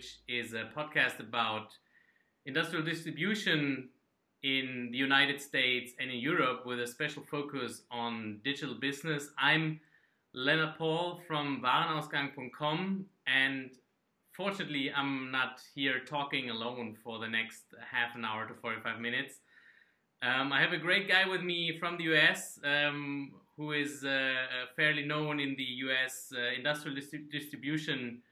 which is a podcast about industrial distribution in the United States and in Europe with a special focus on digital business. I'm Leonard Paul from Warenausgang.com and fortunately I'm not here talking alone for the next half an hour to 45 minutes. Um, I have a great guy with me from the US um, who is uh, uh, fairly known in the US uh, industrial distribution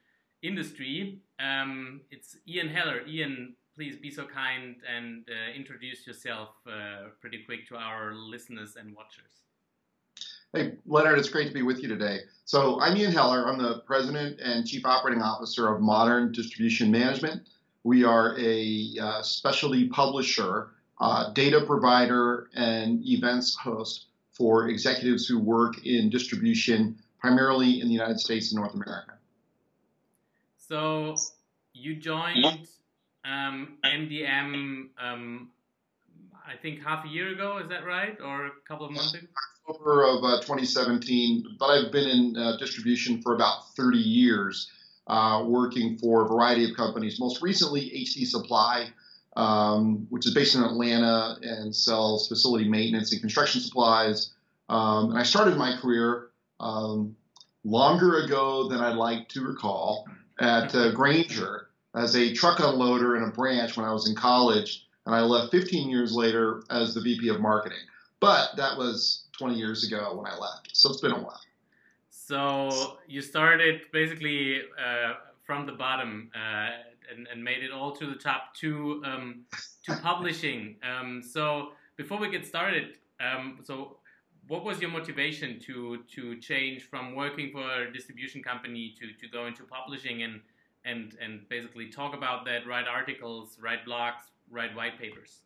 industry. Um, it's Ian Heller. Ian, please be so kind and uh, introduce yourself uh, pretty quick to our listeners and watchers. Hey, Leonard, it's great to be with you today. So, I'm Ian Heller. I'm the president and chief operating officer of Modern Distribution Management. We are a uh, specialty publisher, data provider, and events host for executives who work in distribution, primarily in the United States and North America. So you joined um, MDM, um, I think half a year ago. Is that right, or a couple of months ago? October of uh, 2017. But I've been in uh, distribution for about 30 years, uh, working for a variety of companies. Most recently, HD Supply um, which is based in Atlanta and sells facility maintenance and construction supplies. Um, and I started my career um, longer ago than I'd like to recall at uh, Grainger as a truck unloader in a branch when I was in college. And I left 15 years later as the VP of marketing. But that was 20 years ago when I left. So it's been a while. So you started basically uh, from the bottom uh, and, and, made it all to the top to um, to publishing. Um, so before we get started, um, so what was your motivation to to change from working for a distribution company to, to go into publishing and and and basically talk about that, write articles, write blogs, write white papers?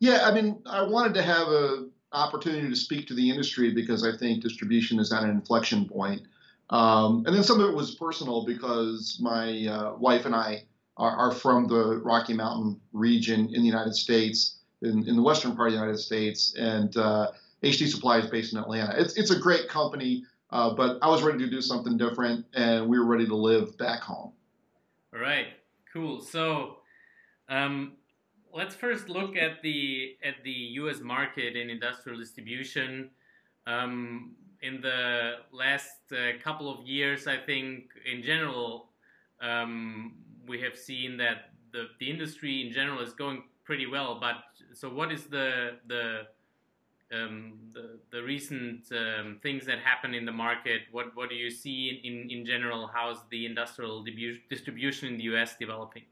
Yeah, I mean, I wanted to have a opportunity to speak to the industry because I think distribution is at an inflection point. Um, and then some of it was personal because my uh, wife and I are, are, from the Rocky Mountain region in the United States, in, in the western part of the United States, and uh, HD Supply is based in Atlanta. It's, it's a great company, uh, but I was ready to do something different, and we were ready to live back home. All right, cool. So um, let's first look at the at the U.S. market in industrial distribution. Um, in the last uh, couple of years, I think in general, um, we have seen that the, the industry in general is going pretty well. But so, what is the the um, the, the, recent um, things that happen in the market? What what do you see in, in general? How's the industrial distribution in the U.S. developing?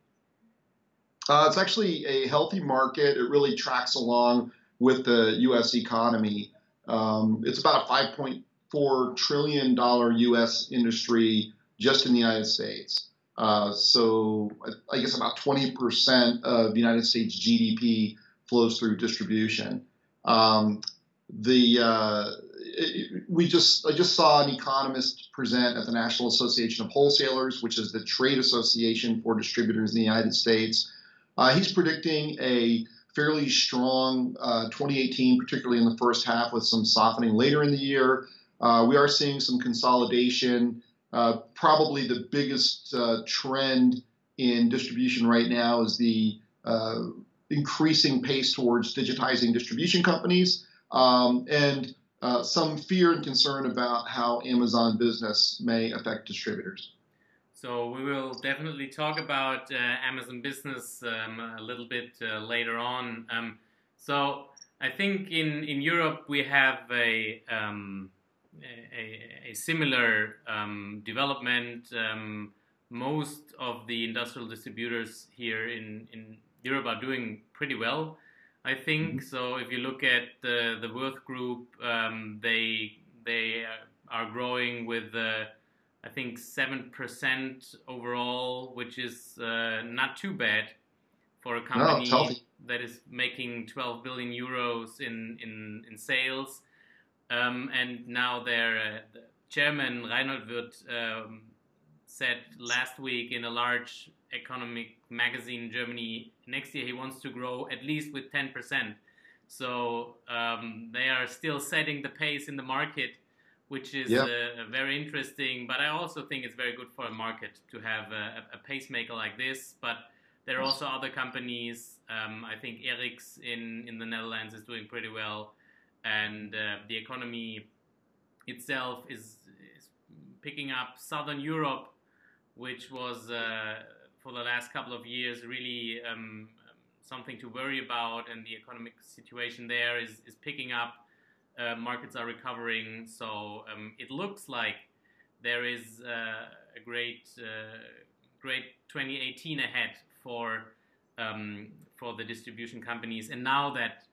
Uh, it's actually a healthy market. It really tracks along with the U.S. economy. Um, it's about a 5.4 trillion dollar U.S. industry just in the United States. Uh, so I guess about 20% of the United States GDP flows through distribution. Um, the uh, it, we just I just saw an economist present at the National Association of Wholesalers, which is the trade association for distributors in the United States. Uh, he's predicting a fairly strong uh, 2018, particularly in the first half, with some softening later in the year. Uh, we are seeing some consolidation. Uh, probably the biggest uh, trend in distribution right now is the increasing pace towards digitizing distribution companies um, and uh, some fear and concern about how Amazon business may affect distributors. So we will definitely talk about uh, Amazon business um, a little bit uh, later on. Um, so I think in, in Europe we have a um, a, a, similar um, development. Um, most of the industrial distributors here in, in Europe are doing pretty well, I think. Mm-hmm. So if you look at the the Würth Group, um, they they are growing with uh, I think 7% overall, which is uh, not too bad for a company no, that is making 12 billion euros in, in, in sales. Um, and now their uh, chairman, Reinhold Würth, um, said last week in a large economic magazine in Germany, next year he wants to grow at least with 10%. So um, they are still setting the pace in the market which is yep. uh, very interesting. But I also think it's very good for a market to have a, a pacemaker like this. But there are also other companies. Um, I think ERIKS in, in the Netherlands is doing pretty well, and uh, the economy itself is, is picking up. Southern Europe, which was uh, for the last couple of years really um, something to worry about, and the economic situation there is, is picking up. Uh, markets are recovering, so um, it looks like there is uh, a great, uh, great 2018 ahead for um, for the distribution companies. And now that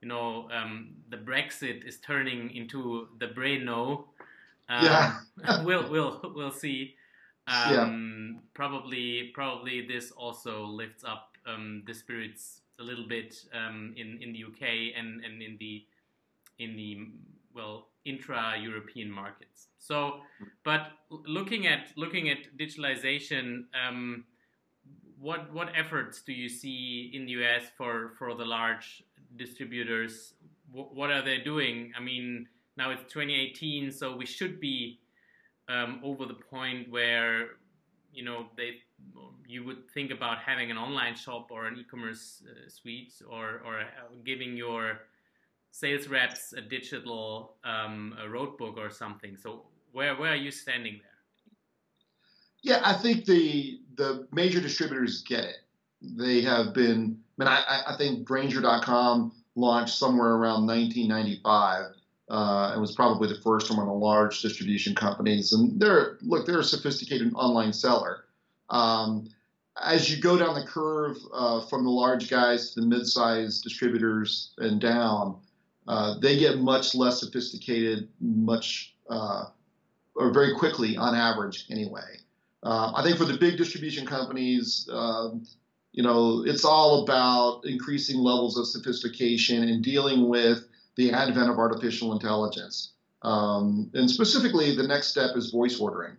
you know um, the Brexit is turning into the Breno, um, yeah. we'll we'll we'll see. Um, yeah. Probably probably this also lifts up um, the spirits a little bit um, in in the UK and and in the in the well intra-European markets. So, but looking at looking at digitalization, um, what what efforts do you see in the US for for the large distributors? W- what are they doing? I mean, now it's 2018, so we should be um, over the point where you know they you would think about having an online shop or an e-commerce uh, suite or or uh, giving your sales reps a digital um, a road book or something. So where where are you standing there? Yeah, I think the the major distributors get it. They have been. I mean, I, I think Grainger.com launched somewhere around 1995 uh, and was probably the first among the large distribution companies. And they're look, they're a sophisticated online seller. Um, as you go down the curve uh, from the large guys to the mid-sized distributors and down, uh, they get much less sophisticated, much uh, or very quickly on average anyway. Uh, I think for the big distribution companies, um, you know, it's all about increasing levels of sophistication and dealing with the advent of artificial intelligence. Um, and specifically, the next step is voice ordering.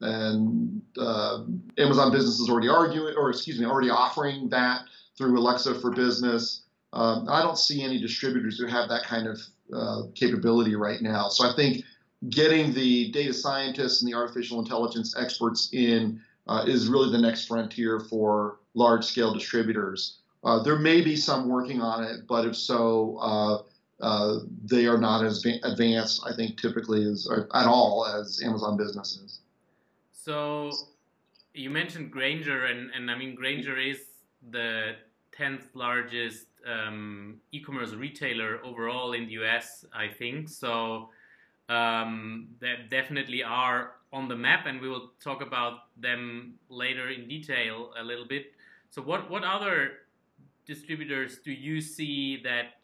And uh, Amazon Business is already arguing, or excuse me, already offering that through Alexa for Business. Um, I don't see any distributors who have that kind of uh, capability right now. So I think getting the data scientists and the artificial intelligence experts in uh, is really the next frontier for large scale distributors. Uh, there may be some working on it, but if so, uh, they are not as advanced, I think, typically as at all as Amazon businesses. So you mentioned Grainger, and, and I mean Grainger is the tenth largest um, e-commerce retailer overall in the U.S. I think so. Um, that definitely are on the map, and we will talk about them later in detail a little bit. So, what what other distributors do you see that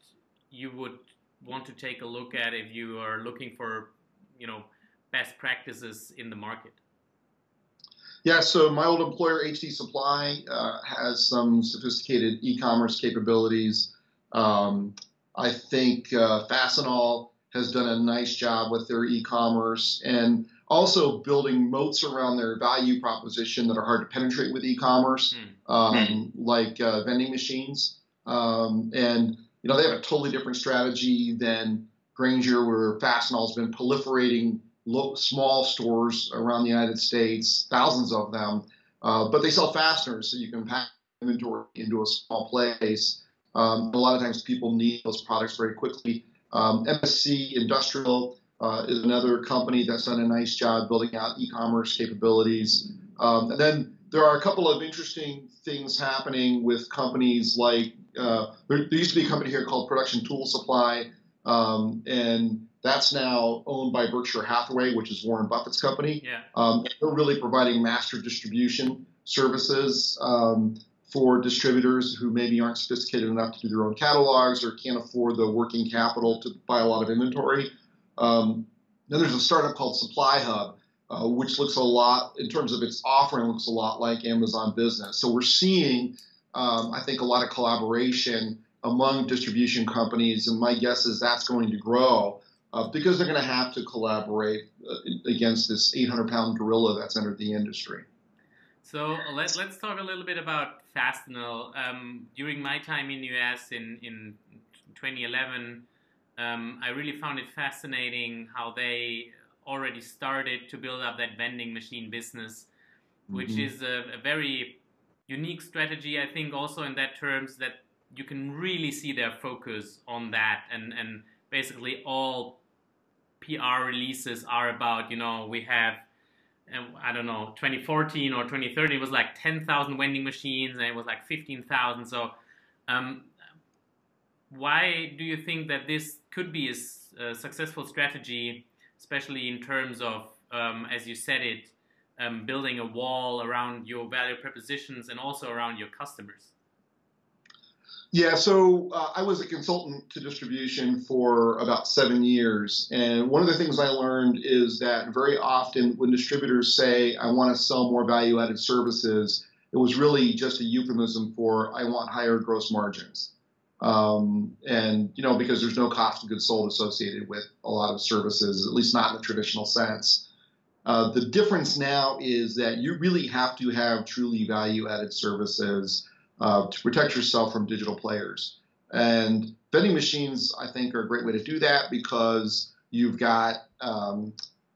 you would want to take a look at if you are looking for, you know, best practices in the market? Yeah, so my old employer, HD Supply, uh, has some sophisticated e-commerce capabilities. Um, I think uh, Fastenal has done a nice job with their e-commerce and also building moats around their value proposition that are hard to penetrate with e-commerce, mm. Um, mm. like uh, vending machines. Um, and you know, they have a totally different strategy than Grainger, where Fastenal's been proliferating small stores around the United States, thousands of them. Uh, but they sell fasteners, so you can pack inventory into a small place. Um, a lot of times people need those products very quickly. Um, MSC Industrial uh, is another company that's done a nice job building out e-commerce capabilities. Um, and then there are a couple of interesting things happening with companies like uh, there, there, used to be a company here called Production Tool Supply, um, and that's now owned by Berkshire Hathaway, which is Warren Buffett's company. Yeah. Um, they're really providing master distribution services um, for distributors who maybe aren't sophisticated enough to do their own catalogs or can't afford the working capital to buy a lot of inventory. Um, then there's a startup called Supply Hub, uh, which looks a lot, in terms of its offering, looks a lot like Amazon Business. So we're seeing um, I think, a lot of collaboration among distribution companies, and my guess is that's going to grow uh, because they're going to have to collaborate uh, against this 800 pound gorilla that's entered the industry. So let, us talk a little bit about Fastenal. Um, during my time in the US in, in 2011, um, I really found it fascinating how they already started to build up that vending machine business, which Mhm. is a, a very unique strategy. I think also in that terms that you can really see their focus on that, and and basically all PR releases are about you know we have. I don't know, 2014 or 2013 it was like 10,000 vending machines, and it was like 15,000. So, um, why do you think that this could be a successful strategy, especially in terms of, um, as you said it, um, building a wall around your value propositions and also around your customers? Yeah, so uh, I was a consultant to distribution for about seven years. And one of the things I learned is that very often when distributors say, I want to sell more value added services, it was really just a euphemism for, I want higher gross margins. Um, and, you know, because there's no cost of goods sold associated with a lot of services, at least not in the traditional sense. Uh, the difference now is that you really have to have truly value added services uh, to protect yourself from digital players. And vending machines, I think, are a great way to do that because you've got, um,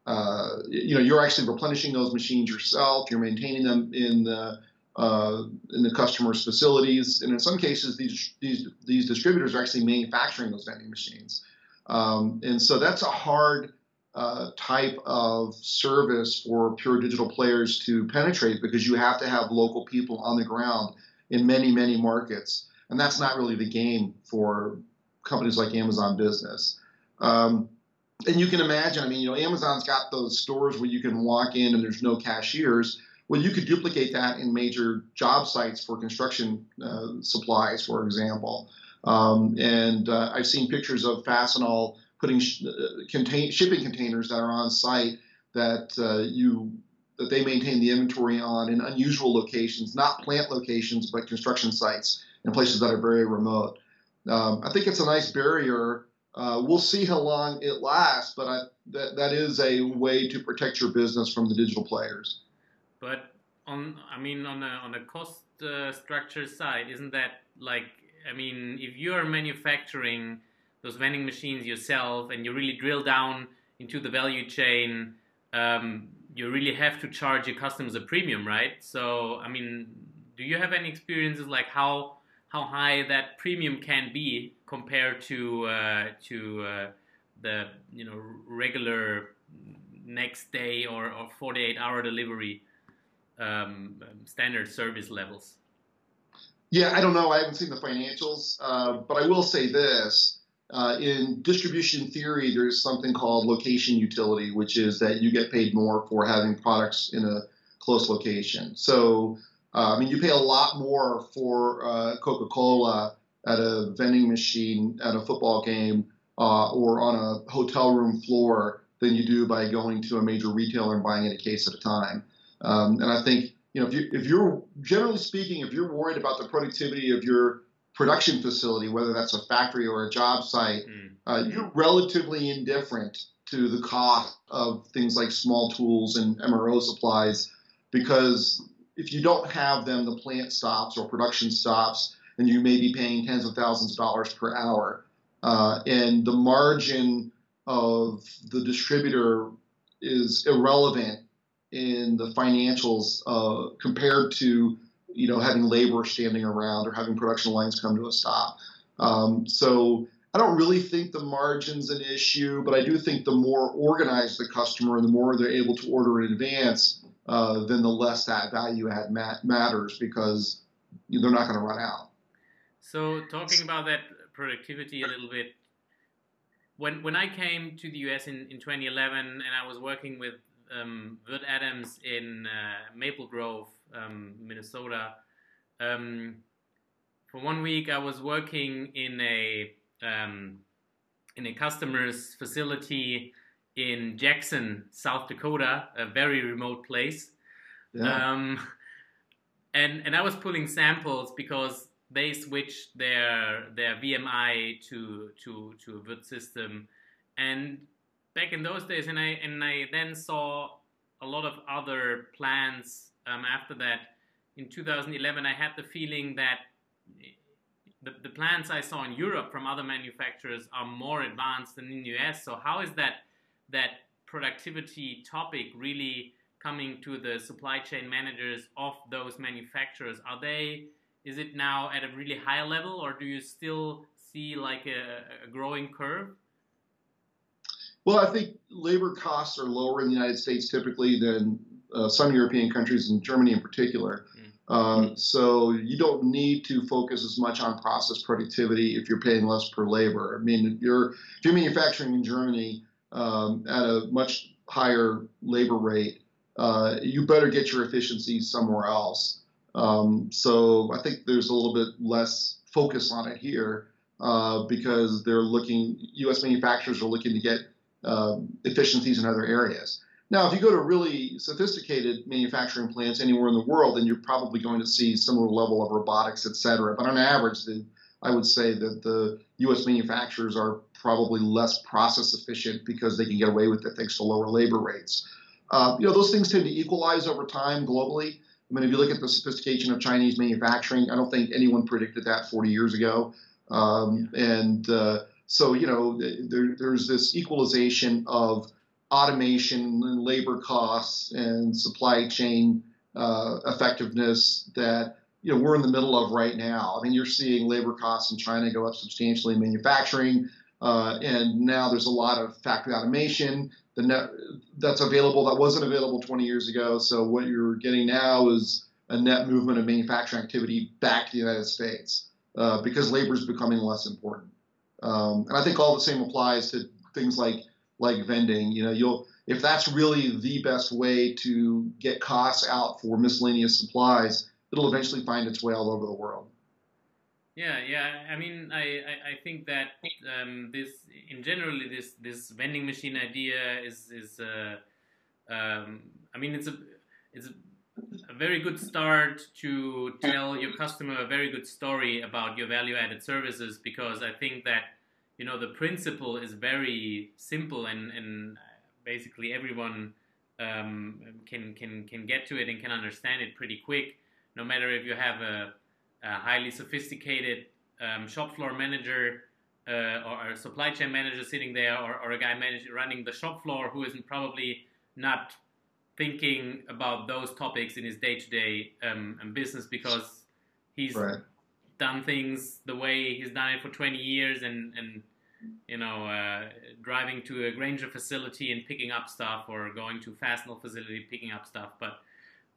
uh, you know, you're actually replenishing those machines yourself. You're maintaining them in the uh, in the customer's facilities, and in some cases, these these these distributors are actually manufacturing those vending machines. Um, and so that's a hard uh, type of service for pure digital players to penetrate because you have to have local people on the ground in many, many markets. And that's not really the game for companies like Amazon Business. Um, and you can imagine, I mean, you know, Amazon's got those stores where you can walk in and there's no cashiers. Well, you could duplicate that in major job sites for construction uh, supplies, for example. Um, and uh, I've seen pictures of Fastenal putting sh- uh, contain- shipping containers that are on site that uh, you that they maintain the inventory on in unusual locations, not plant locations, but construction sites and places that are very remote. Um, I think it's a nice barrier. Uh, we'll see how long it lasts, but I, that that is a way to protect your business from the digital players. But on, I mean, on a on a cost uh, structure side, isn't that like, I mean, if you are manufacturing those vending machines yourself and you really drill down into the value chain, um, you really have to charge your customers a premium, right? So, I mean, do you have any experiences like how how high that premium can be compared to uh, to uh, the you know regular next day or, or 48 hour delivery um, standard service levels? Yeah, I don't know. I haven't seen the financials, uh, but I will say this. Uh, in distribution theory, there's something called location utility, which is that you get paid more for having products in a close location. So, uh, I mean, you pay a lot more for uh, Coca Cola at a vending machine at a football game uh, or on a hotel room floor than you do by going to a major retailer and buying it a case at a time. Um, and I think you know if you if you're generally speaking, if you're worried about the productivity of your production facility, whether that's a factory or a job site, Mm. uh, you're relatively indifferent to the cost of things like small tools and MRO supplies because if you don't have them, the plant stops or production stops, and you may be paying tens of thousands of dollars per hour. Uh, and the margin of the distributor is irrelevant in the financials uh, compared to you know having labor standing around or having production lines come to a stop. Um, so I don't really think the margin's an issue, but I do think the more organized the customer and the more they're able to order in advance, uh, then the less that value add mat- matters because they're not going to run out. So talking about that productivity a little bit, when when I came to the US in, in 2011 and I was working with um, Würth Adams in uh, Maple Grove, um, Minnesota, um, for one week I was working in a um, in a customer's facility in Jackson, South Dakota, a very remote place. Yeah. Um, and and I was pulling samples because they switched their their VMI to to to a Würth system, and back in those days, and I and I then saw a lot of other plans um, after that. In 2011, I had the feeling that the, the plans I saw in Europe from other manufacturers are more advanced than in the US. So how is that that productivity topic really coming to the supply chain managers of those manufacturers? Are they is it now at a really high level, or do you still see like a, a growing curve? Well, I think labor costs are lower in the United States typically than uh, some European countries, and Germany in particular. Mm. Um, so you don't need to focus as much on process productivity if you're paying less per labor. I mean, if you're if you're manufacturing in Germany um, at a much higher labor rate, uh, you better get your efficiencies somewhere else. Um, so I think there's a little bit less focus on it here uh, because they're looking. U.S. manufacturers are looking to get um, efficiencies in other areas. Now, if you go to really sophisticated manufacturing plants anywhere in the world, then you're probably going to see similar level of robotics, et cetera. But on average, the, I would say that the U.S. manufacturers are probably less process efficient because they can get away with it thanks to lower labor rates. Uh, you know, those things tend to equalize over time globally. I mean, if you look at the sophistication of Chinese manufacturing, I don't think anyone predicted that 40 years ago. Um, and uh, so, you know, there, there's this equalization of automation and labor costs and supply chain uh, effectiveness that you know we're in the middle of right now. I mean, you're seeing labor costs in China go up substantially in manufacturing, uh, and now there's a lot of factory automation the net that's available that wasn't available 20 years ago. So what you're getting now is a net movement of manufacturing activity back to the United States uh, because labor is becoming less important. Um, and I think all the same applies to things like like vending. You know, you'll if that's really the best way to get costs out for miscellaneous supplies, it'll eventually find its way all over the world. Yeah, yeah. I mean, I, I, think that um, this, in generally, this this vending machine idea is is. Uh, um, I mean, it's a it's a very good start to tell your customer a very good story about your value added services because I think that you know the principle is very simple and and basically everyone um, can can can get to it and can understand it pretty quick. No matter if you have a a highly sophisticated um, shop floor manager uh, or a supply chain manager sitting there, or, or a guy managing running the shop floor who isn't probably not thinking about those topics in his day-to-day um, business because he's right. Done things the way he's done it for 20 years and and you know uh, driving to a Grainger facility and picking up stuff or going to Fastenal facility picking up stuff but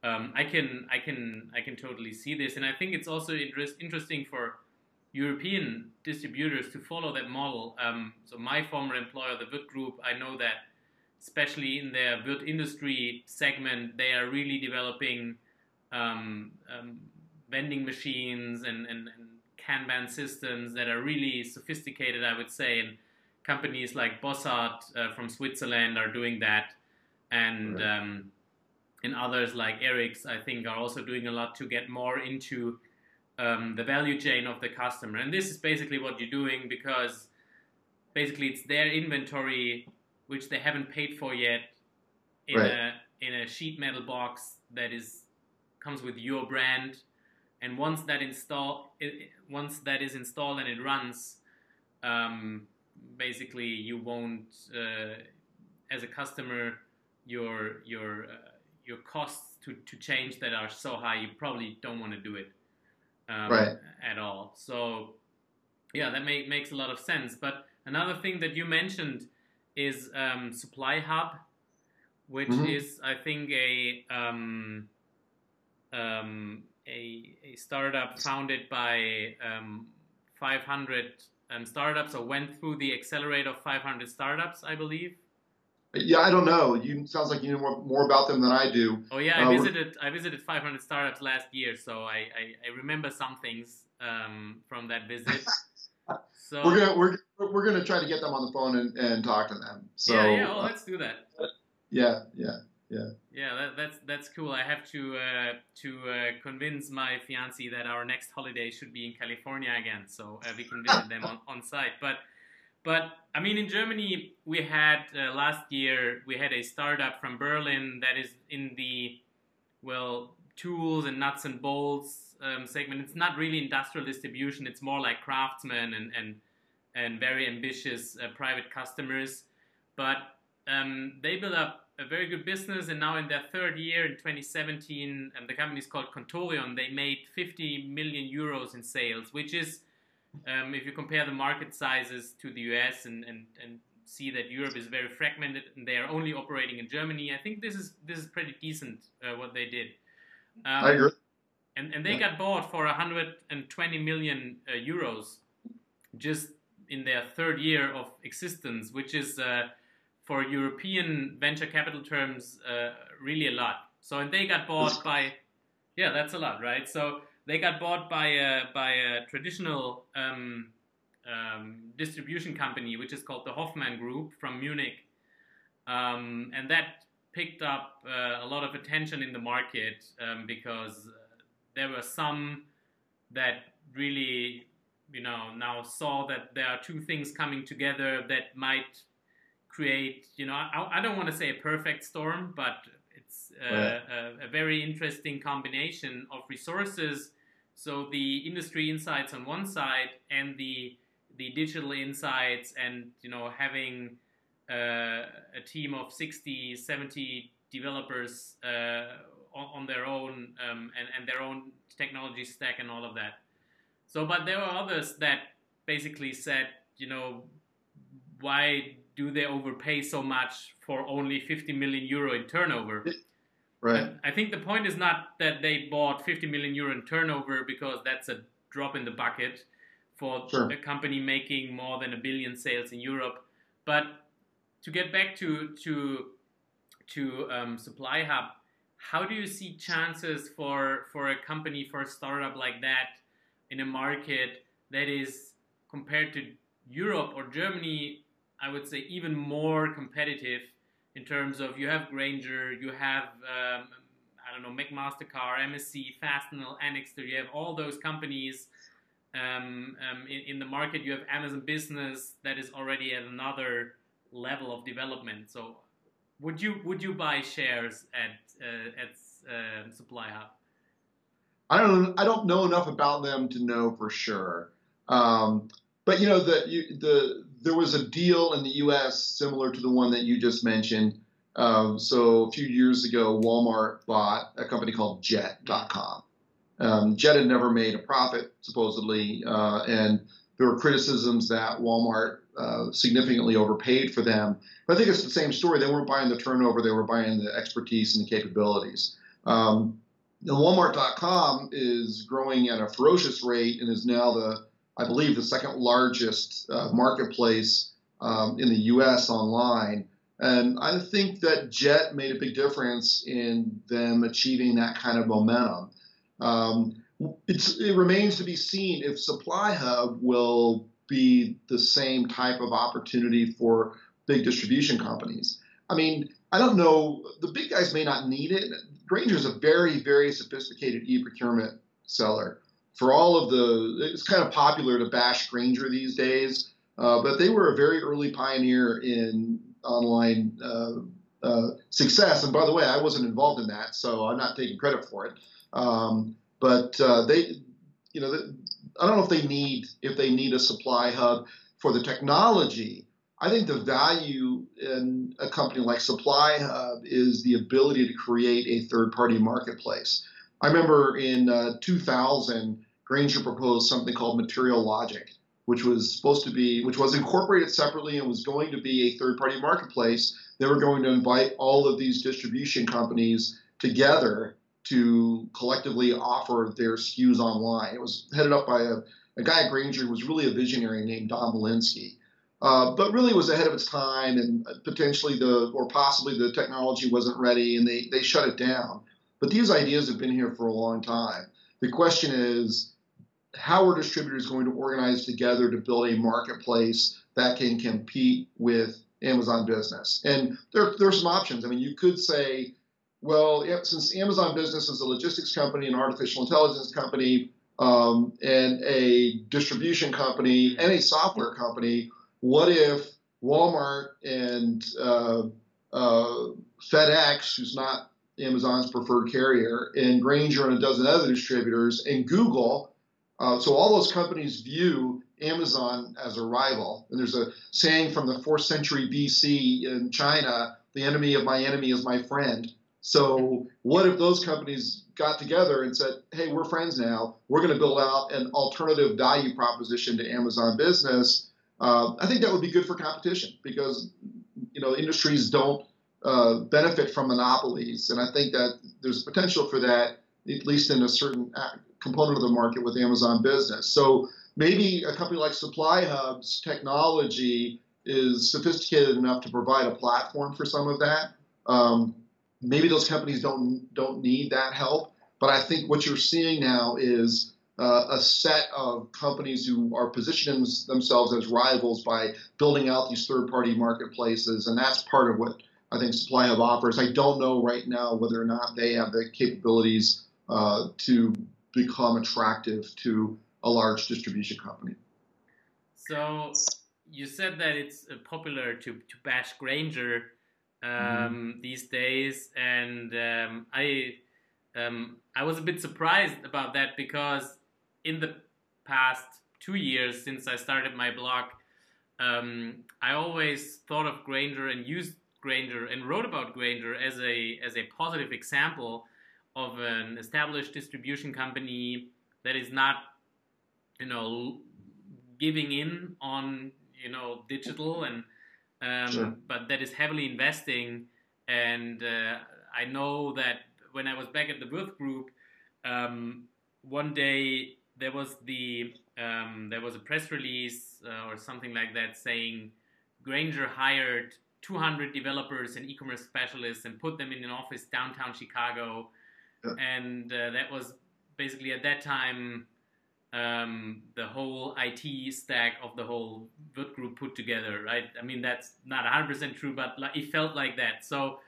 um, I can I can I can totally see this, and I think it's also interest, interesting for European distributors to follow that model. Um, so my former employer, the Würth Group, I know that especially in their wood industry segment, they are really developing um, um, vending machines and, and, and, Kanban systems that are really sophisticated, I would say. And companies like Bossard uh, from Switzerland are doing that. And right. um, and others like ERIKS, I think, are also doing a lot to get more into um, the value chain of the customer. And this is basically what you're doing because basically it's their inventory which they haven't paid for yet in right. a in a sheet metal box that is comes with your brand. And once that install, it, once that is installed and it runs, um, basically you won't, uh, as a customer, your your uh, your costs to, to change that are so high, you probably don't want to do it um, right. at all. So, yeah, that make, makes a lot of sense. But another thing that you mentioned is um, Supply Hub, which mm-hmm. is, I think, a um, um, a, a startup founded by um, 500 um, startups, or went through the accelerator of 500 startups, I believe. Yeah, I don't know. You sounds like you know more, more about them than I do. Oh yeah, I uh, visited I visited 500 startups last year, so I I, I remember some things um, from that visit. so we're gonna we're we're gonna try to get them on the phone and, and talk to them. So yeah, yeah, well, let's do that. Yeah, yeah, yeah. Yeah, that, that's that's cool. I have to uh, to uh, convince my fiance that our next holiday should be in California again, so uh, we can visit them on, on site. But but I mean, in Germany, we had uh, last year we had a startup from Berlin that is in the well tools and nuts and bolts um, segment. It's not really industrial distribution. It's more like craftsmen and and and very ambitious uh, private customers. But um, they build up a very good business, and now in their third year in 2017, and the company is called Contorion. They made 50 million euros in sales, which is, um, if you compare the market sizes to the US and, and, and see that Europe is very fragmented and they are only operating in Germany, I think this is this is pretty decent uh, what they did. Um, I agree. And, and they yeah. got bought for 120 million uh, euros just in their third year of existence, which is uh, for European venture capital terms, uh, really a lot. So, and they got bought by, yeah, that's a lot, right? So they got bought by a by a traditional um, um, distribution company, which is called the Hoffmann Group from Munich, um, and that picked up uh, a lot of attention in the market um, because uh, there were some that really, you know, now saw that there are two things coming together that might create, you know, I, I don't want to say a perfect storm, but it's uh, a, a, very interesting combination of resources. So the industry insights on one side and the the digital insights and you know having uh, a team of 60 70 developers uh, on, on, their own um, and, and their own technology stack and all of that so but there were others that basically said you know why do they overpay so much for only 50 million euro in turnover? Right. I think the point is not that they bought 50 million euro in turnover because that's a drop in the bucket for sure. a company making more than a billion sales in Europe. But to get back to to to um, Supply Hub, how do you see chances for for a company for a startup like that in a market that is compared to Europe or Germany I would say, even more competitive in terms of you have Grainger, you have um, I don't know McMaster-Carr, MSC, Fastenal, Anixter. You have all those companies um, um, in, in, the market. You have Amazon Business that is already at another level of development. So, would you would you buy shares at uh, at uh, Supply Hub? I don't I don't know enough about them to know for sure. Um, but you know the you, the there was a deal in the U.S. similar to the one that you just mentioned. Um, so a few years ago, Walmart bought a company called Jet.com. Um, Jet had never made a profit supposedly, uh, and there were criticisms that Walmart uh, significantly overpaid for them. But I think it's the same story. They weren't buying the turnover; they were buying the expertise and the capabilities. Um, Walmart.com is growing at a ferocious rate and is now the I believe, the second largest uh, marketplace um, in the U.S. online. And I think that Jet made a big difference in them achieving that kind of momentum. Um, it remains to be seen if Supply Hub will be the same type of opportunity for big distribution companies. I mean, I don't know. The big guys may not need it. Grainger is a very, very sophisticated e-procurement seller for all of the, it's kind of popular to bash Grainger these days, uh, but they were a very early pioneer in online uh, uh, success. And by the way, I wasn't involved in that, so I'm not taking credit for it. Um, but uh, they, you know, I don't know if they need if they need a supply hub for the technology. I think the value in a company like Supply Hub is the ability to create a third-party marketplace. I remember in uh, 2000 Grainger proposed something called Material Logic, which was supposed to be, which was incorporated separately and was going to be a third-party marketplace. They were going to invite all of these distribution companies together to collectively offer their SKUs online. It was headed up by a, a guy at Grainger who was really a visionary named Don Belinsky. Uh, but really was ahead of its time and potentially the or possibly the technology wasn't ready and they, they shut it down. But these ideas have been here for a long time. The question is, how are distributors going to organize together to build a marketplace that can compete with Amazon Business? And there, there are some options. I mean, you could say, well, since Amazon Business is a logistics company, an artificial intelligence company, um, and a distribution company and a software company, what if Walmart and uh, uh, FedEx, who's not Amazon's preferred carrier, and Grainger and a dozen other distributors, and Google Uh, so all those companies view Amazon as a rival. And there's a saying from the fourth century BC in China: "The enemy of my enemy is my friend." So what if those companies got together and said, "Hey, we're friends now. We're going to build out an alternative value proposition to Amazon Business." Uh, I think that would be good for competition because you know industries don't uh, benefit from monopolies, and I think that there's potential for that at least in a certain component of the market with Amazon Business. So maybe a company like Supply Hub's technology is sophisticated enough to provide a platform for some of that. Um, maybe those companies don't don't need that help, but I think what you're seeing now is uh, a set of companies who are positioning themselves as rivals by building out these third-party marketplaces, and that's part of what I think Supply Hub offers. I don't know right now whether or not they have the capabilities uh, to become attractive to a large distribution company. So you said that it's uh, popular to, to bash Grainger um, mm-hmm. these days, and um, I um, I was a bit surprised about that because in the past two years since I started my blog, um, I always thought of Grainger and used Grainger and wrote about Grainger as a as a positive example of an established distribution company that is not, you know, giving in on you know digital and um, sure. but that is heavily investing. And uh, I know that when I was back at the Würth Group, um, one day there was the um, there was a press release uh, or something like that saying Grainger hired 200 developers and e-commerce specialists and put them in an office downtown Chicago, yeah. and uh, that was basically at that time um, the whole IT stack of the whole Würth group put together, right? I mean, that's not 100% true, but it felt like that. So,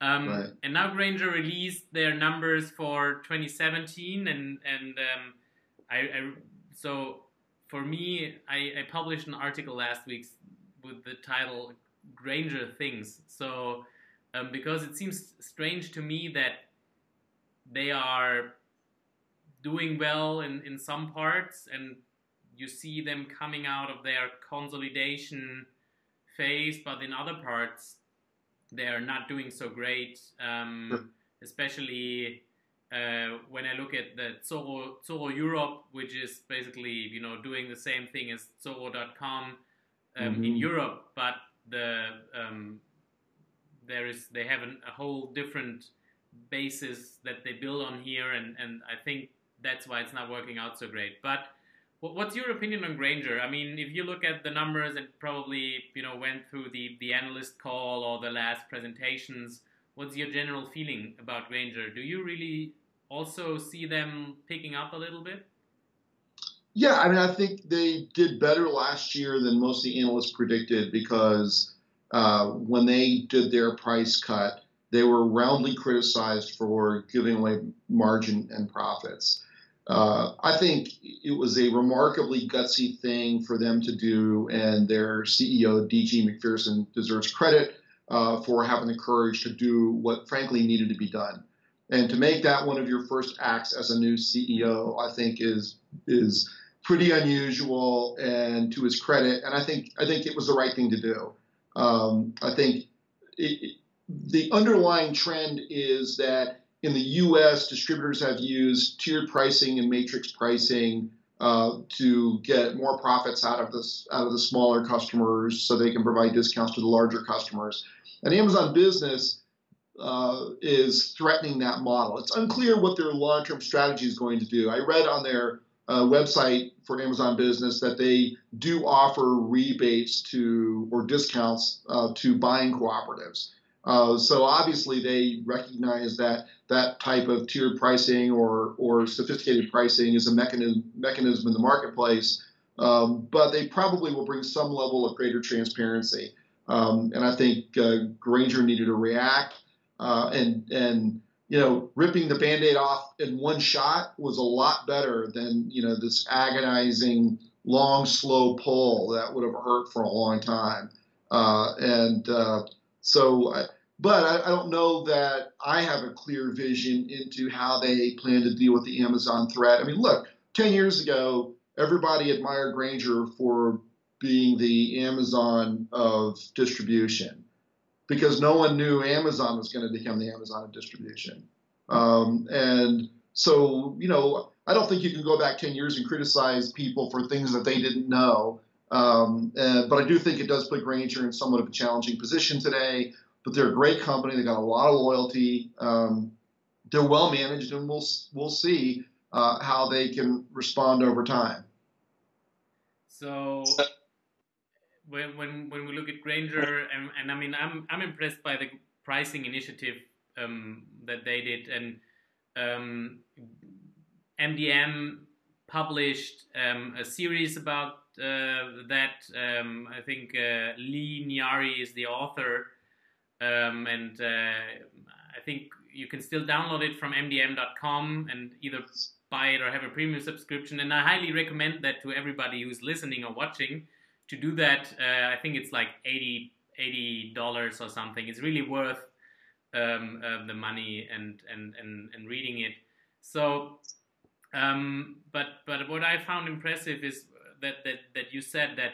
um, right. and now Grainger released their numbers for 2017, and and um, I, I, so for me, I, I published an article last week with the title Grainger things. So, um, because it seems strange to me that they are doing well in, in some parts and you see them coming out of their consolidation phase, but in other parts, they are not doing so great. Um, especially uh, when I look at the Zoro, Zoro Europe, which is basically you know doing the same thing as Zoro.com um, mm-hmm. in Europe, but the um, there is they have an, a whole different basis that they build on here, and and I think that's why it's not working out so great. But what's your opinion on Grainger? I mean, if you look at the numbers and probably you know went through the the analyst call or the last presentations, what's your general feeling about Grainger? Do you really also see them picking up a little bit? Yeah, I mean, I think they did better last year than most of the analysts predicted because uh, when they did their price cut, they were roundly criticized for giving away margin and profits. Uh, I think it was a remarkably gutsy thing for them to do, and their CEO, D.G. Macpherson, deserves credit uh, for having the courage to do what, frankly, needed to be done. And to make that one of your first acts as a new CEO, I think is is pretty unusual and to his credit. And I think I think it was the right thing to do. Um, I think it, the underlying trend is that in the U.S., distributors have used tiered pricing and matrix pricing uh, to get more profits out of out of the smaller customers, so they can provide discounts to the larger customers. And Amazon Business uh, is threatening that model. It's unclear what their long-term strategy is going to do. I read on their uh, website for Amazon Business that they do offer rebates to or discounts uh, to buying cooperatives. Uh, so obviously they recognize that that type of tiered pricing or or sophisticated pricing is a mechanism mechanism in the marketplace, um, but they probably will bring some level of greater transparency. Um, and I think uh, Grainger needed to react uh, and and you know, ripping the band-aid off in one shot was a lot better than, you know, this agonizing, long, slow pull that would have hurt for a long time. Uh, and uh, so, I, but I, I, don't know that I have a clear vision into how they plan to deal with the Amazon threat. I mean, look, 10 years ago, everybody admired Grainger for being the Amazon of distribution because no one knew Amazon was going to become the Amazon of distribution. Um, and so, you know, I don't think you can go back 10 years and criticize people for things that they didn't know. Um, and, but I do think it does put Grainger in somewhat of a challenging position today. But they're a great company. They've got a lot of loyalty. Um, they're well managed, and we'll we'll see uh, how they can respond over time. So when when we look at Grainger, and, and I mean, I'm I'm impressed by the pricing initiative um, that they did, and um, MDM published um, a series about uh, that. Um, I think uh, Lee Nyari is the author, um, and uh, I think you can still download it from MDM.com and either buy it or have a premium subscription. And I highly recommend that to everybody who's listening or watching to do that. Uh, I think it's like 80 dollars or something. It's really worth um, uh, the money and, and, and, and reading it. So, um, but but what I found impressive is that that, that you said that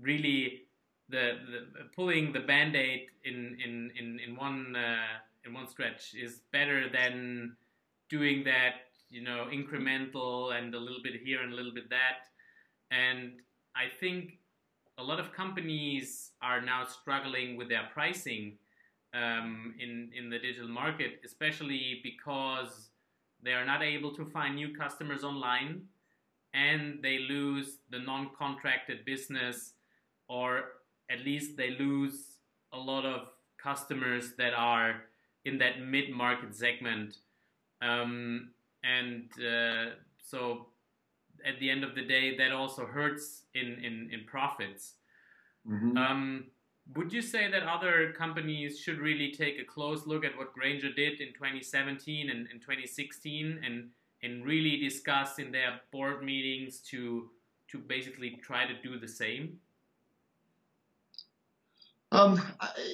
really the, the pulling the band-aid in in in, in one uh, in one stretch is better than doing that you know incremental and a little bit here and a little bit that. And i think a lot of companies are now struggling with their pricing um, in in the digital market especially because they are not able to find new customers online and they lose the non-contracted business or at least they lose a lot of customers that are in that mid-market segment um, and uh, so at the end of the day that also hurts in in, in profits mm-hmm. um, would you say that other companies should really take a close look at what Grainger did in 2017 and in 2016 and and really discuss in their board meetings to to basically try to do the same? Um,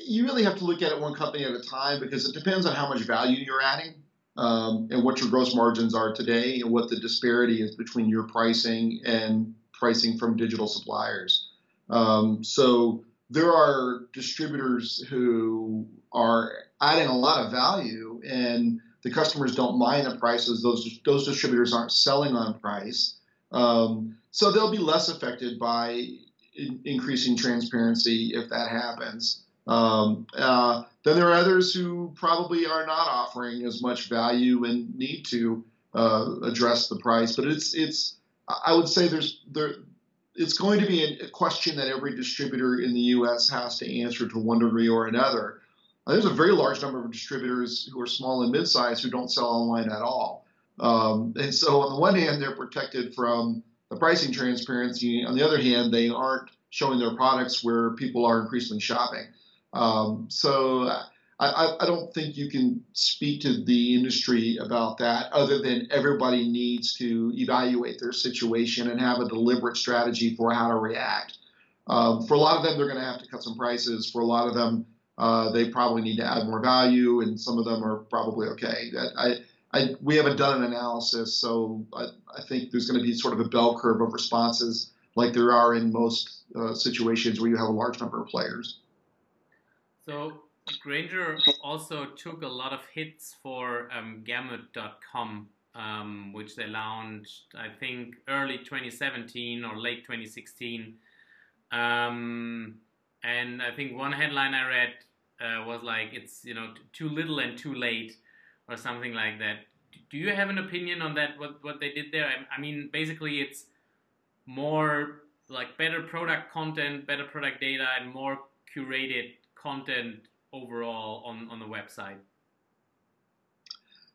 you really have to look at it one company at a time because it depends on how much value you're adding um, and what your gross margins are today and what the disparity is between your pricing and pricing from digital suppliers. Um, so there are distributors who are adding a lot of value and the customers don't mind the prices. Those those distributors aren't selling on price, um, so they'll be less affected by increasing transparency if that happens. Um, uh, then there are others who probably are not offering as much value and need to uh, address the price. But it's it's I would say there's there it's going to be a question that every distributor in the U.S. has to answer to one degree or another. There's a very large number of distributors who are small and mid-sized who don't sell online at all. Um, and so on the one hand, they're protected from the pricing transparency. On the other hand, they aren't showing their products where people are increasingly shopping. Um, so I, I, don't think you can speak to the industry about that other than everybody needs to evaluate their situation and have a deliberate strategy for how to react. Um, for a lot of them, they're going to have to cut some prices. For a lot of them, uh, they probably need to add more value, and some of them are probably okay. I, I, we haven't done an analysis, so I, I think there's going to be sort of a bell curve of responses like there are in most uh, situations where you have a large number of players. So Grainger also took a lot of hits for um, Gamut.com, um, which they launched, I think, early 2017 or late 2016. Um, and I think one headline I read uh, was like, it's you know too little and too late, or something like that. Do you have an opinion on that? What what they did there? I, I mean, basically, it's more like better product content, better product data, and more curated content overall on, on the website?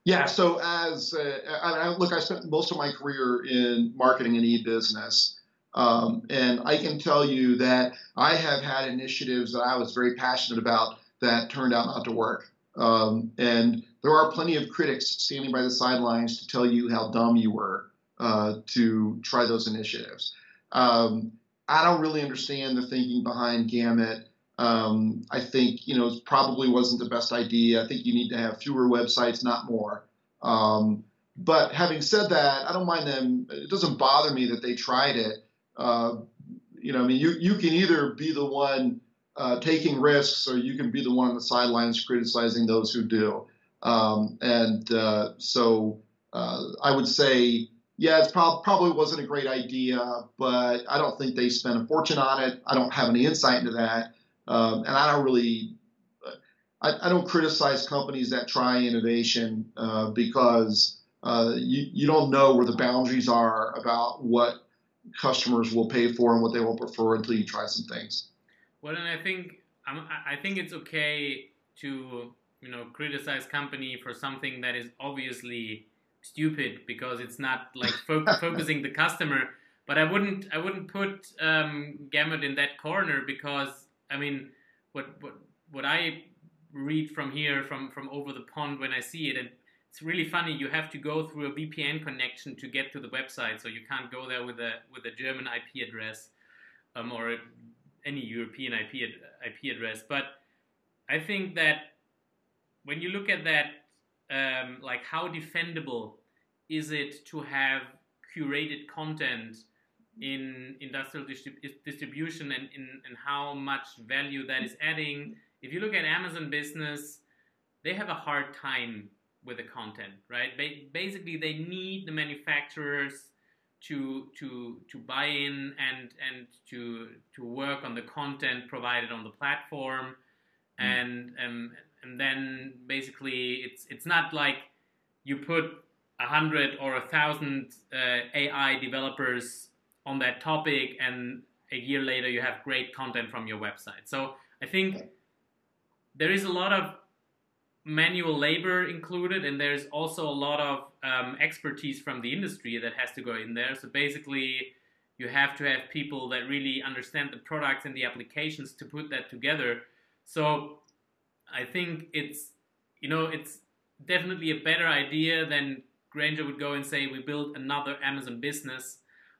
Yeah, so as uh, I, look, I spent most of my career in marketing and e-business, um, and I can tell you that I have had initiatives that I was very passionate about that turned out not to work. Um, and there are plenty of critics standing by the sidelines to tell you how dumb you were uh, to try those initiatives. Um, I don't really understand the thinking behind Gamut. Um, I think you know it probably wasn't the best idea. I think you need to have fewer websites, not more. Um, but having said that, I don't mind them. It doesn't bother me that they tried it. Uh, you know, I mean, you you can either be the one uh, taking risks, or you can be the one on the sidelines criticizing those who do. Um, and uh, so uh, I would say, yeah, it prob- probably wasn't a great idea, but I don't think they spent a fortune on it. I don't have any insight into that, um, and I don't really. I, I, don't criticize companies that try innovation uh, because uh, you, you don't know where the boundaries are about what customers will pay for and what they will prefer until you try some things. Well, and I think I think it's okay to you know criticize company for something that is obviously stupid because it's not like fo- focusing the customer. But I wouldn't I wouldn't put um, Gamut in that corner because I mean what what what I read from here from from over the pond when I see it and it's really funny you have to go through a VPN connection to get to the website so you can't go there with a with a German IP address um, or any European IP IP address but I think that when you look at that, um, like how defendable is it to have curated content in industrial distribution and in and how much value that is adding? If you look at Amazon business, they have a hard time with the content, right? Ba- basically, they need the manufacturers to to to buy in and and to to work on the content provided on the platform, mm. and um, and then basically it's it's not like you put a hundred or a thousand uh, AI developers on that topic, and a year later you have great content from your website. So I think there is a lot of manual labor included, and there's also a lot of um, expertise from the industry that has to go in there. So basically, you have to have people that really understand the products and the applications to put that together. So I think it's you know it's definitely a better idea than Grainger would go and say we build another Amazon business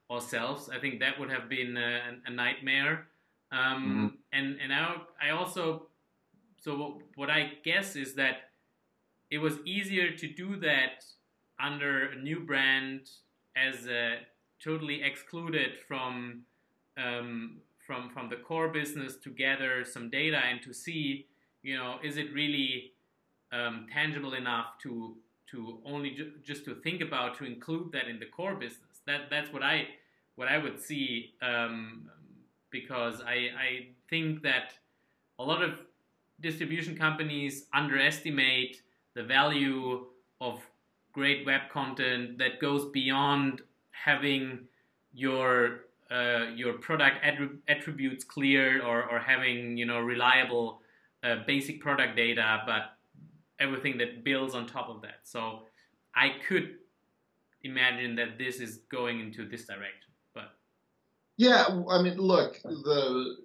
ourselves. I think that would have been a, a nightmare. Um, mm-hmm. And and I I also so what, what I guess is that it was easier to do that under a new brand as a totally excluded from um, from from the core business to gather some data and to see you know, is it really um, tangible enough to to only ju- just to think about to include that in the core business? That that's what I what I would see um, because I I think that a lot of distribution companies underestimate the value of great web content that goes beyond having your uh, your product attributes clear or, or having you know reliable uh, basic product data, but everything that builds on top of that. So I could imagine that this is going into this direction. But yeah, I mean, look, the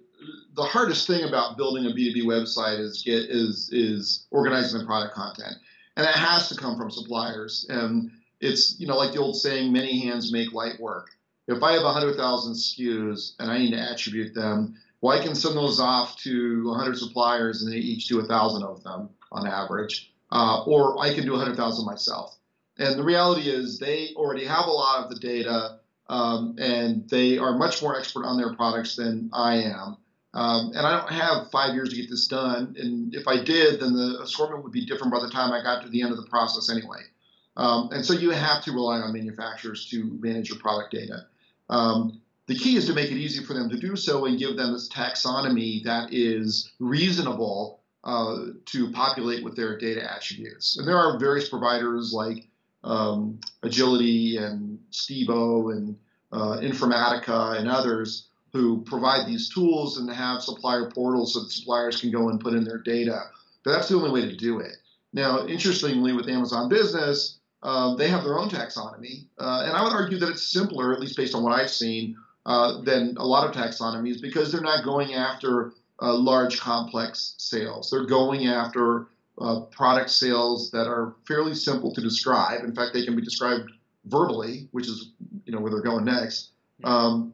the hardest thing about building a B2B website is get is is organizing the product content. And it has to come from suppliers. And it's, you know, like the old saying, many hands make light work. If I have 100,000 SKUs and I need to attribute them, well, I can send those off to 100 suppliers and they each do 1,000 of them on average. Uh, or I can do 100,000 myself. And the reality is they already have a lot of the data um, and they are much more expert on their products than I am. Um, and I don't have five years to get this done. And if I did, then the assortment would be different by the time I got to the end of the process anyway. Um, and so you have to rely on manufacturers to manage your product data. Um, the key is to make it easy for them to do so and give them this taxonomy that is reasonable uh, to populate with their data attributes. And there are various providers like um, Agility and Stibo and uh, Informatica and others who provide these tools and have supplier portals so that suppliers can go and put in their data. But that's the only way to do it. Now, interestingly, with Amazon Business, uh, they have their own taxonomy, uh, and I would argue that it's simpler, at least based on what I've seen, uh, than a lot of taxonomies because they're not going after uh, large complex sales. They're going after uh, product sales that are fairly simple to describe. In fact, they can be described verbally, which is you know where they're going next. Um,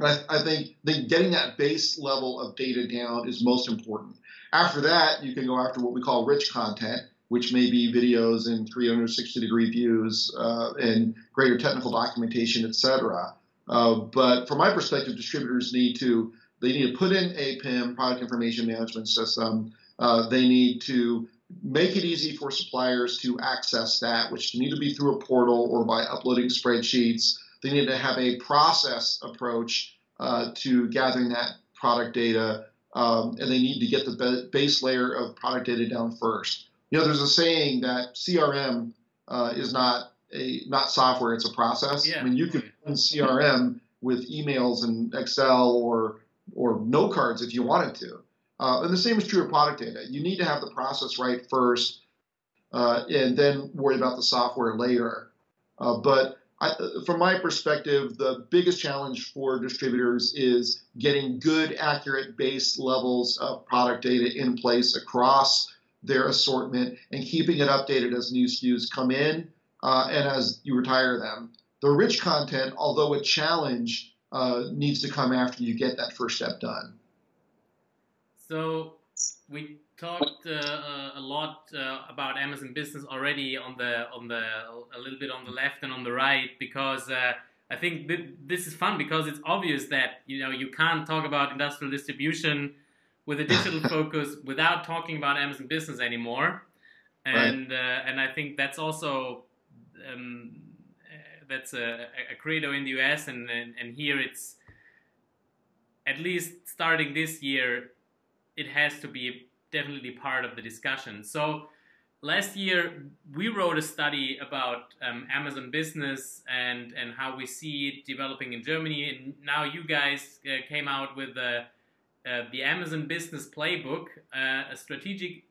I, I think getting that base level of data down is most important. After that, you can go after what we call rich content, which may be videos and 360 degree views uh, and greater technical documentation, et etc. Uh, but from my perspective, distributors need to they need to put in a PIM, product information management system. Uh, they need to make it easy for suppliers to access that, which need to be through a portal or by uploading spreadsheets. They need to have a process approach uh, to gathering that product data, um, and they need to get the base layer of product data down first. You know, there's a saying that CRM uh, is not a not software; it's a process. Yeah. I mean, you can run CRM with emails and Excel or or note cards if you wanted to. Uh, and the same is true of product data. You need to have the process right first, uh, and then worry about the software later. Uh, but I, from my perspective, the biggest challenge for distributors is getting good, accurate base levels of product data in place across their assortment and keeping it updated as new SKUs come in uh, and as you retire them. The rich content, although a challenge, uh, needs to come after you get that first step done. So we talked uh, uh, a lot uh, about Amazon Business already on the on the a little bit on the left and on the right because uh, I think th- this is fun because it's obvious that you know you can't talk about industrial distribution with a digital focus without talking about Amazon Business anymore, and right. Uh, and I think that's also. Um, that's a, a credo in the US, and, and, and here it's at least starting this year, it has to be definitely part of the discussion. So last year we wrote a study about um, Amazon business and and how we see it developing in Germany, and now you guys uh, came out with the uh, the Amazon Business Playbook, uh, a strategic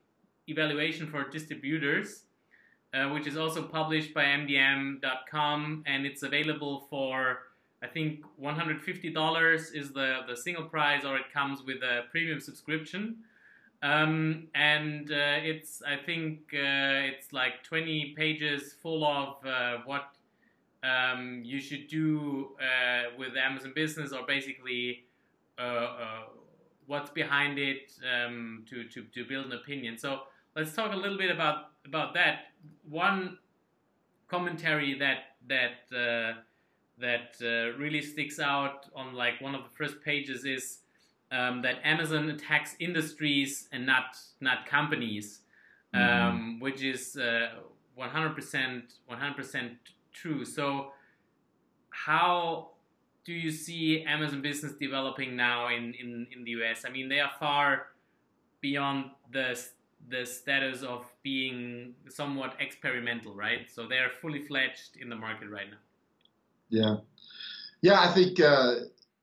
evaluation for distributors uh, which is also published by MDM.com, and it's available for I think $150 is the, the single price, or it comes with a premium subscription. Um, and uh, it's I think uh, it's like 20 pages full of uh, what um, you should do uh, with Amazon Business, or basically what's behind it um, to, to, to build an opinion. So let's talk a little bit about about that. One commentary that that uh, that uh, really sticks out on like one of the first pages is um, that Amazon attacks industries and not not companies, mm-hmm. um, which is uh, 100% 100% true. So how do you see Amazon business developing now in, in, in the US? I mean, they are far beyond the the status of being somewhat experimental, right? So they're fully fledged in the market right now. Yeah, yeah, I think uh,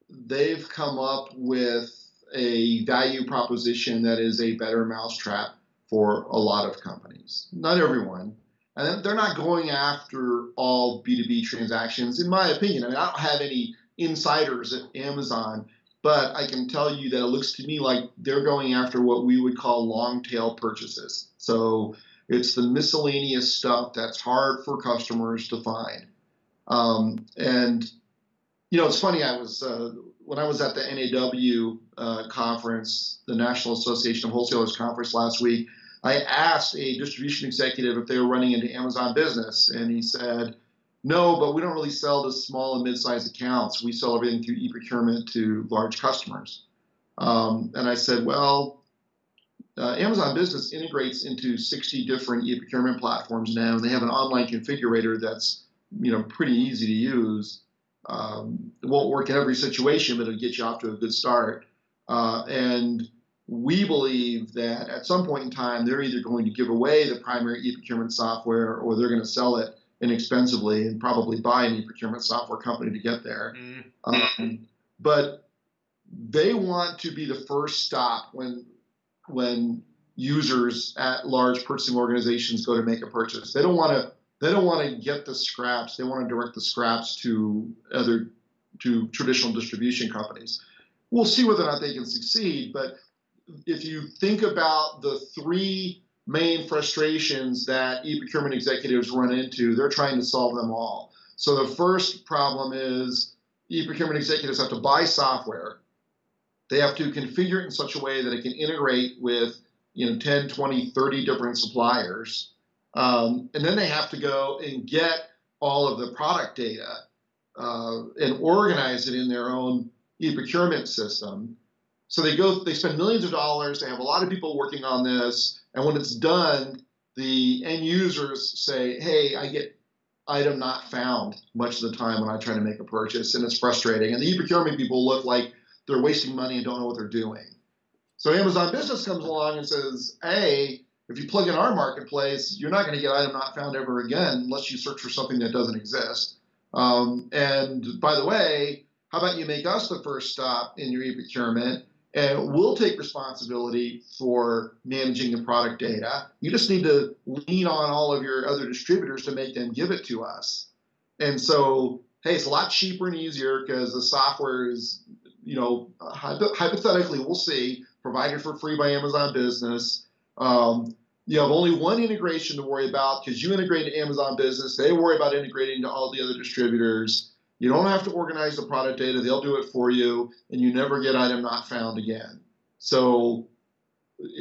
they've come up with a value proposition that is a better mousetrap for a lot of companies. Not everyone. And they're not going after all B2B transactions, in my opinion. I mean, I don't have any insiders at Amazon but I can tell you that it looks to me like they're going after what we would call long tail purchases. So it's the miscellaneous stuff that's hard for customers to find. Um, and you know, it's funny. I was uh, when I was at the NAW uh, conference, the National Association of Wholesalers conference last week. I asked a distribution executive if they were running into Amazon Business, and he said, no, but we don't really sell to small and mid-sized accounts. We sell everything through e-procurement to large customers. Um, and I said, well, uh, Amazon Business integrates into 60 different e-procurement platforms now, and they have an online configurator that's you know pretty easy to use. Um, it won't work in every situation, but it'll get you off to a good start. Uh, and we believe that at some point in time, they're either going to give away the primary e-procurement software or they're going to sell it inexpensively and probably buy an e-procurement software company to get there. Mm. Um, but they want to be the first stop when when users at large purchasing organizations go to make a purchase. They don't want to they don't want to get the scraps. They want to direct the scraps to other to traditional distribution companies. We'll see whether or not they can succeed, but if you think about the three main frustrations that e-procurement executives run into, they're trying to solve them all. So the first problem is e-procurement executives have to buy software. They have to configure it in such a way that it can integrate with you know 10, 20, 30 different suppliers, um, and then they have to go and get all of the product data uh, and organize it in their own e-procurement system. So they go, they spend millions of dollars. They have a lot of people working on this, and when it's done, the end users say, "Hey, I get item not found much of the time when I try to make a purchase, and it's frustrating." And the e-procurement people look like they're wasting money and don't know what they're doing. So Amazon Business comes along and says, "Hey, if you plug in our marketplace, you're not going to get item not found ever again unless you search for something that doesn't exist." Um, and by the way, how about you make us the first stop in your e-procurement? And we'll take responsibility for managing the product data. You just need to lean on all of your other distributors to make them give it to us. And so, hey, it's a lot cheaper and easier because the software is, you know, hypothetically, we'll see, provided for free by Amazon Business. Um, you have only one integration to worry about because you integrate to Amazon Business. They worry about integrating to all the other distributors. You don't have to organize the product data, they'll do it for you, and you never get item not found again. So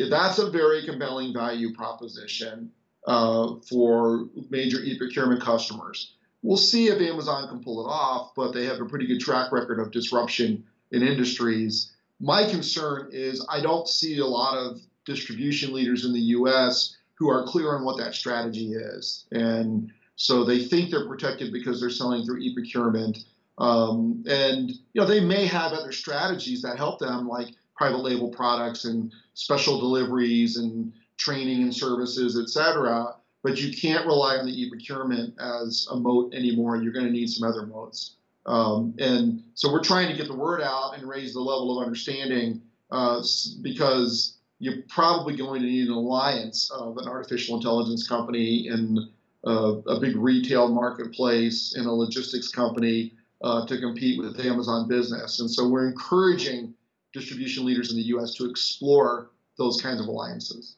that's a very compelling value proposition uh, for major e-procurement customers. We'll see if Amazon can pull it off, but they have a pretty good track record of disruption in industries. My concern is I don't see a lot of distribution leaders in the U.S. who are clear on what that strategy is. And so they think they're protected because they're selling through e-procurement. Um, and you know they may have other strategies that help them, like private label products and special deliveries and training and services, et cetera. But you can't rely on the e-procurement as a moat anymore. You're going to need some other moats. Um, and so we're trying to get the word out and raise the level of understanding uh, because you're probably going to need an alliance of an artificial intelligence company and uh, a big retail marketplace and a logistics company uh, to compete with Amazon Business. And so we're encouraging distribution leaders in the U.S. to explore those kinds of alliances.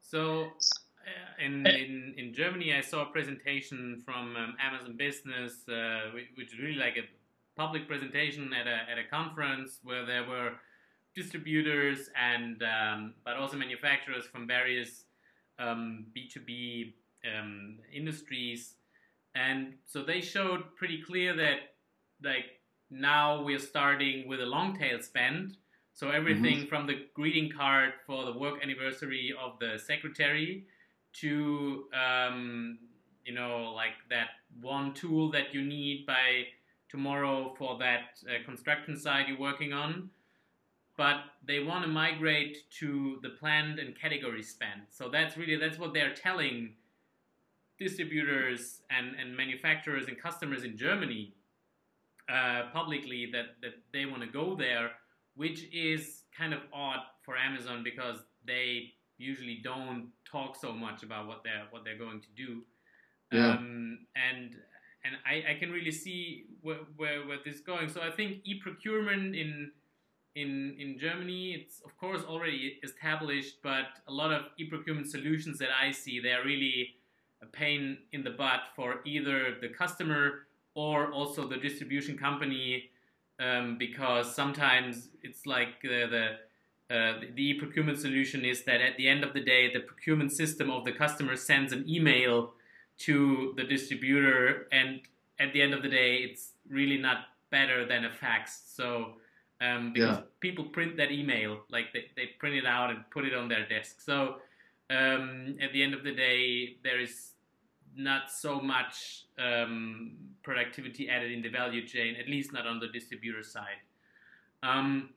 So, uh, in, in, in Germany, I saw a presentation from um, Amazon Business, uh, which is really like a public presentation at a, at a conference where there were distributors and um, but also manufacturers from various um, B2B um, industries, and so they showed pretty clear that like now we're starting with a long tail spend. So everything mm-hmm. from the greeting card for the work anniversary of the secretary to um, you know like that one tool that you need by tomorrow for that uh, construction site you're working on but they want to migrate to the planned and category spend so that's really that's what they're telling distributors and, and manufacturers and customers in Germany uh, publicly that, that they want to go there, which is kind of odd for Amazon because they usually don't talk so much about what they're what they're going to do. Yeah. Um, and and I, I can really see where, where, where this is going. So I think e-procurement in in in Germany, it's of course already established, but a lot of e-procurement solutions that I see, they're really a pain in the butt for either the customer or also the distribution company um, because sometimes it's like the, the uh, the procurement solution is that at the end of the day, the procurement system of the customer sends an email to the distributor, and at the end of the day, it's really not better than a fax. So, um, because yeah. people print that email, like they, they print it out and put it on their desk. So, um, at the end of the day, there is not so much um, productivity added in the value chain, at least not on the distributor side. Um,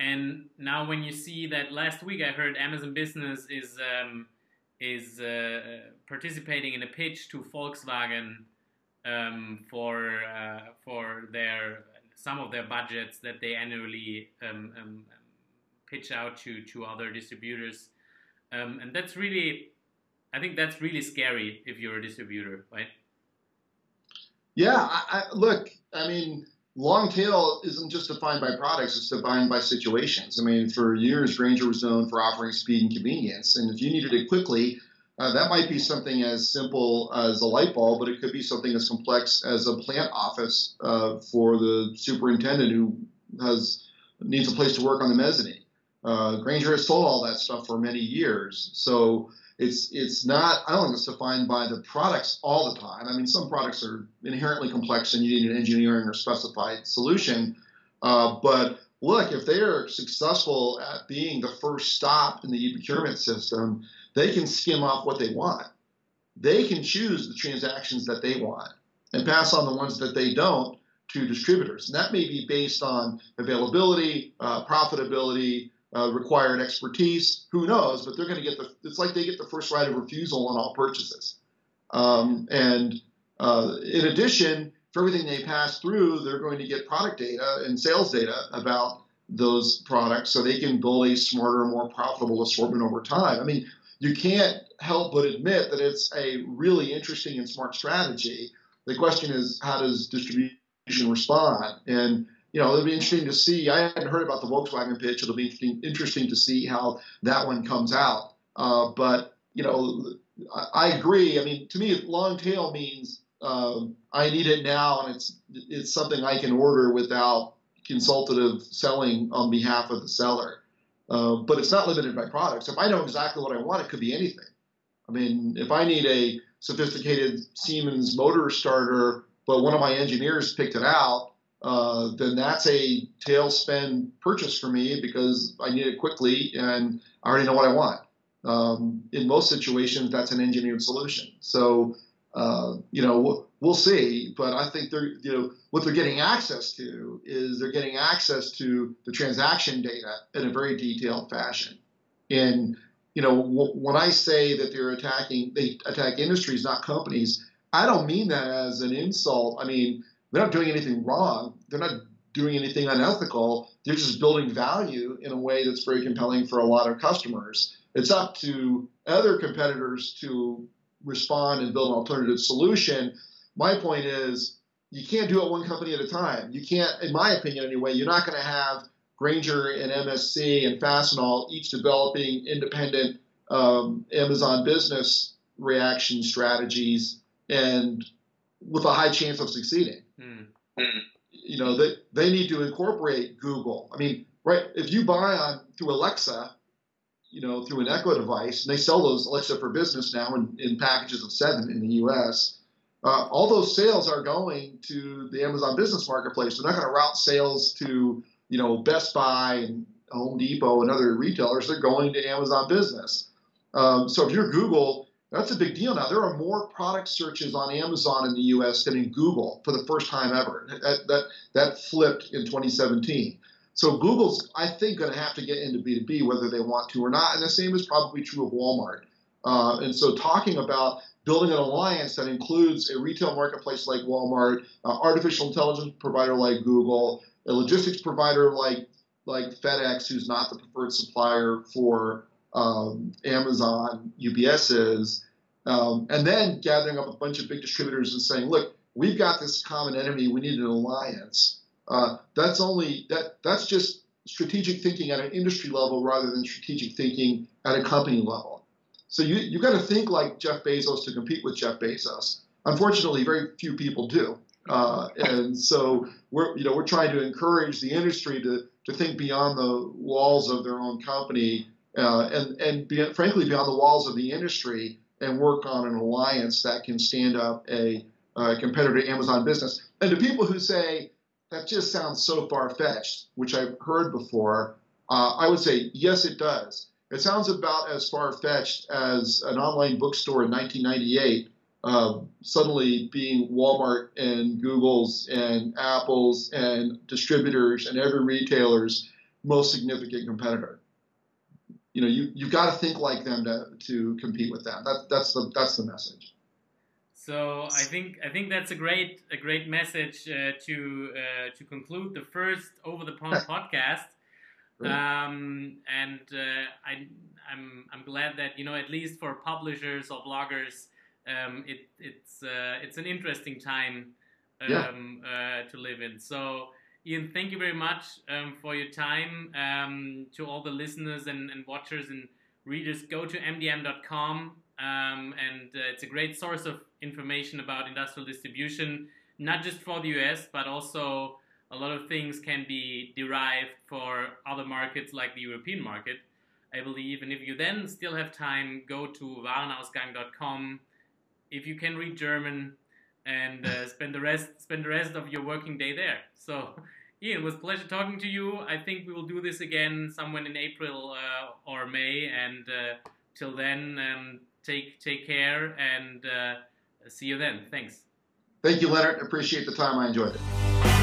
and now, when you see that last week, I heard Amazon Business is um, is uh, participating in a pitch to Volkswagen um, for uh, for their some of their budgets that they annually um, um, pitch out to to other distributors, and that's really I think that's really scary if you're a distributor, right? Yeah, I, I, look, I mean, long tail isn't just defined by products; it's defined by situations. I mean, for years, Grainger was known for offering speed and convenience, and if you needed it quickly, uh, that might be something as simple as a light bulb, but it could be something as complex as a plant office uh, for the superintendent who has needs a place to work on the mezzanine. Uh, Grainger has sold all that stuff for many years. So it's it's not I don't think it's defined by the products all the time. I mean, some products are inherently complex and you need an engineering or specified solution. Uh, but look, if they are successful at being the first stop in the e-procurement system, they can skim off what they want. They can choose the transactions that they want and pass on the ones that they don't to distributors. And that may be based on availability, uh, profitability, uh, required expertise. Who knows? But they're going to get the. It's like they get the first right of refusal on all purchases. Um, and uh, in addition, for everything they pass through, they're going to get product data and sales data about those products, so they can build a smarter, more profitable assortment over time. I mean, you can't help but admit that it's a really interesting and smart strategy. The question is, how does distribution respond? And you know, it'll be interesting to see. I hadn't heard about the Volkswagen pitch. It'll be interesting, to see how that one comes out. Uh, but you know, I, I, agree. I mean, to me, long tail means uh, I need it now, and it's it's something I can order without consultative selling on behalf of the seller. Uh, but it's not limited by products. If I know exactly what I want, it could be anything. I mean, if I need a sophisticated Siemens motor starter, but one of my engineers picked it out, uh, then that's a tail spend purchase for me because I need it quickly and I already know what I want. Um, in most situations, that's an engineered solution. So, uh, you know, we'll, we'll, see. But I think they're, you know, what they're getting access to is they're getting access to the transaction data in a very detailed fashion. And, you know, w- when I say that they're attacking, they attack industries, not companies, I don't mean that as an insult. I mean, they're not doing anything wrong. They're not doing anything unethical. They're just building value in a way that's very compelling for a lot of customers. It's up to other competitors to respond and build an alternative solution. My point is, you can't do it one company at a time. You can't, in my opinion anyway, you're not going to have Grainger and MSC and Fastenal each developing independent um, Amazon business reaction strategies and with a high chance of succeeding. Mm. You know, they, they need to incorporate Google. I mean, right, if you buy on through Alexa, you know, through an Echo device, and they sell those Alexa for business now in, in packages of seven in the US, uh, all those sales are going to the Amazon business marketplace. They're not going to route sales to, you know, Best Buy and Home Depot and other retailers. They're going to Amazon business. Um, so if you're Google, that's a big deal now. There are more product searches on Amazon in the U.S. than in Google for the first time ever. That that, that flipped in 2017. So Google's, I think, going to have to get into B2B whether they want to or not. And the same is probably true of Walmart. Uh, and so talking about building an alliance that includes a retail marketplace like Walmart, artificial intelligence provider like Google, a logistics provider like like FedEx, who's not the preferred supplier for um, Amazon, UPS is, um, and then gathering up a bunch of big distributors and saying, look, we've got this common enemy, we need an alliance. Uh, that's only that that's just strategic thinking at an industry level rather than strategic thinking at a company level. So you you got to think like Jeff Bezos to compete with Jeff Bezos. Unfortunately, very few people do. Uh, and so we're you know we're trying to encourage the industry to to think beyond the walls of their own company uh, and and be, frankly beyond the walls of the industry and work on an alliance that can stand up a, a competitor to Amazon business. And to people who say that just sounds so far fetched, which I've heard before, uh, I would say yes, it does. It sounds about as far fetched as an online bookstore in 1998 uh, suddenly being Walmart and Google's and Apple's and distributors and every retailer's most significant competitor you know, you you've got to think like them to to compete with them. That that's the that's the message. So I think I think that's a great a great message uh, to uh, to conclude the first Over the Pond podcast. Um, and uh, I I'm I'm glad that you know at least for publishers or bloggers, um, it it's uh, it's an interesting time um, yeah. Uh, to live in. So Ian, thank you very much um, for your time. Um, to all the listeners and, and, watchers and readers, go to mdm.com. Um, and uh, it's a great source of information about industrial distribution, not just for the US, but also a lot of things can be derived for other markets like the European market, I believe. And if you then still have time, go to warenausgang.com. If you can read German, and uh, spend the rest spend the rest of your working day there. So, Ian, it was a pleasure talking to you. I think we will do this again somewhere in April uh, or May. And uh, till then, um, take take care and uh, see you then. Thanks. Thank you, Leonard. Appreciate the time. I enjoyed it.